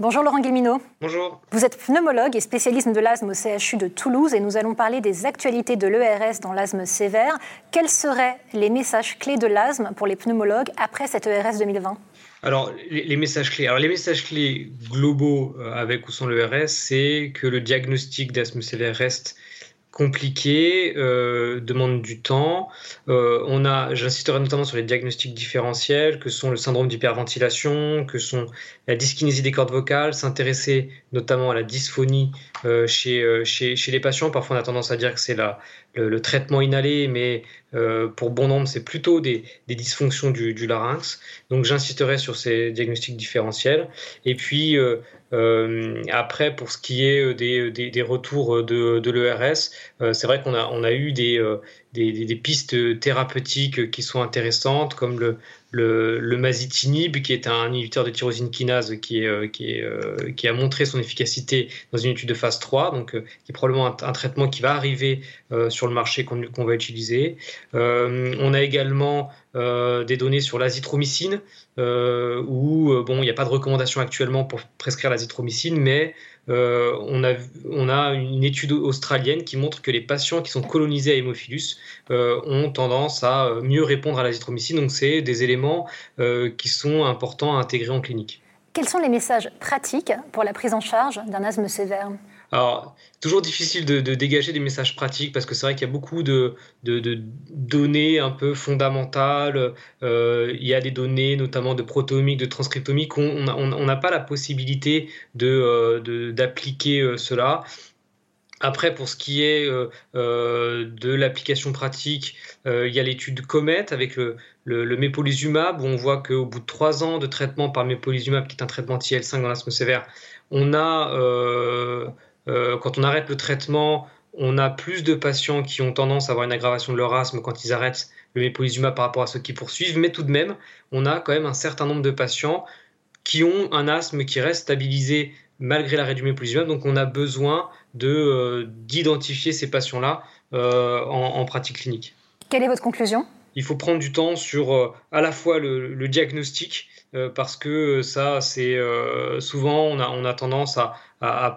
Bonjour Laurent Guillemino. Bonjour. Vous êtes pneumologue et spécialiste de l'asthme au CHU de Toulouse et nous allons parler des actualités de l'ERS dans l'asthme sévère. Quels seraient les messages clés de l'asthme pour les pneumologues après cette ERS 2020 alors, les, messages clés. Alors, les messages clés globaux euh, avec ou sans l'ERS, c'est que le diagnostic d'asthme sévère reste compliqué, euh, demande du temps. Euh, on a, j'insisterai notamment sur les diagnostics différentiels, que sont le syndrome d'hyperventilation, que sont la dyskinésie des cordes vocales, s'intéresser notamment à la dysphonie euh, chez, chez, chez, les patients. Parfois, on a tendance à dire que c'est la, le, traitement inhalé, mais pour bon nombre, c'est plutôt des, des dysfonctions du, larynx. Donc, j'insisterai sur ces diagnostics différentiels. Et puis, euh, après, pour ce qui est euh, des, des, des retours de, de l'ERS, euh, c'est vrai qu'on a, on a eu des, des, pistes thérapeutiques qui sont intéressantes, comme le, le, qui est un inhibiteur de tyrosine kinase qui, est, qui, est, qui a montré son efficacité dans une étude de phase 3, donc qui est probablement un, traitement qui va arriver sur le marché qu'on va utiliser. on a également des données sur l'azithromycine, où bon, il n'y a pas de recommandation actuellement pour prescrire l'azithromycine, mais euh, on, a, une étude australienne qui montre que les patients qui sont colonisés à hémophilus euh, ont tendance à mieux répondre à l'azithromycine. Donc, c'est des éléments euh, qui sont importants à intégrer en clinique. Quels sont les messages pratiques pour la prise en charge d'un asthme sévère? Alors, toujours difficile de, dégager des messages pratiques parce que c'est vrai qu'il y a beaucoup de, données un peu fondamentales. Euh, il y a des données notamment de protéomique, de transcriptomique. On n'a pas la possibilité euh, d'appliquer euh, cela. Après, pour ce qui est de l'application pratique, il y a l'étude Comet avec le, le, mépolizumab, où on voit qu'au bout de trois ans de traitement par mépolizumab, qui est un traitement TL5 dans l'asthme sévère, on a euh, quand on arrête le traitement, on a plus de patients qui ont tendance à avoir une aggravation de leur asthme quand ils arrêtent le mépolizumab par rapport à ceux qui poursuivent, mais tout de même, on a quand même un certain nombre de patients qui ont un asthme qui reste stabilisé malgré l'arrêt du mépolizumab, donc on a besoin euh, d'identifier ces patients-là euh, en, pratique clinique. Quelle est votre conclusion? Il faut prendre du temps sur à la fois le, diagnostic, parce que ça, c'est souvent, on a, on a tendance à, à,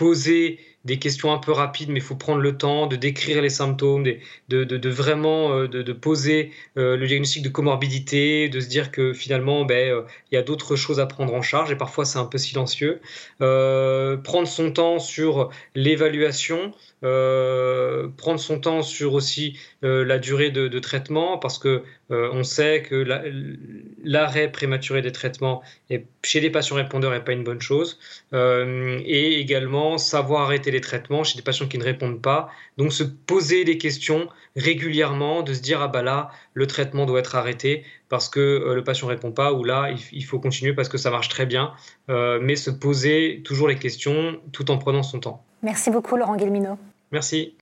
poser des questions un peu rapides, mais il faut prendre le temps de décrire les symptômes, de, de, vraiment euh, de, poser euh, le diagnostic de comorbidité, de se dire que finalement, ben, euh, il y a d'autres choses à prendre en charge, et parfois c'est un peu silencieux. prendre son temps sur l'évaluation, prendre son temps sur aussi la durée de, traitement, parce que on sait que l'arrêt prématuré des traitements chez les patients répondeurs n'est pas une bonne chose, et également savoir arrêter les traitements chez des patients qui ne répondent pas. Donc se poser des questions régulièrement, de se dire ah bah là le traitement doit être arrêté parce que euh, le patient répond pas ou là il, faut continuer parce que ça marche très bien. Euh, mais se poser toujours les questions tout en prenant son temps. Merci beaucoup Laurent Guillemino. Merci.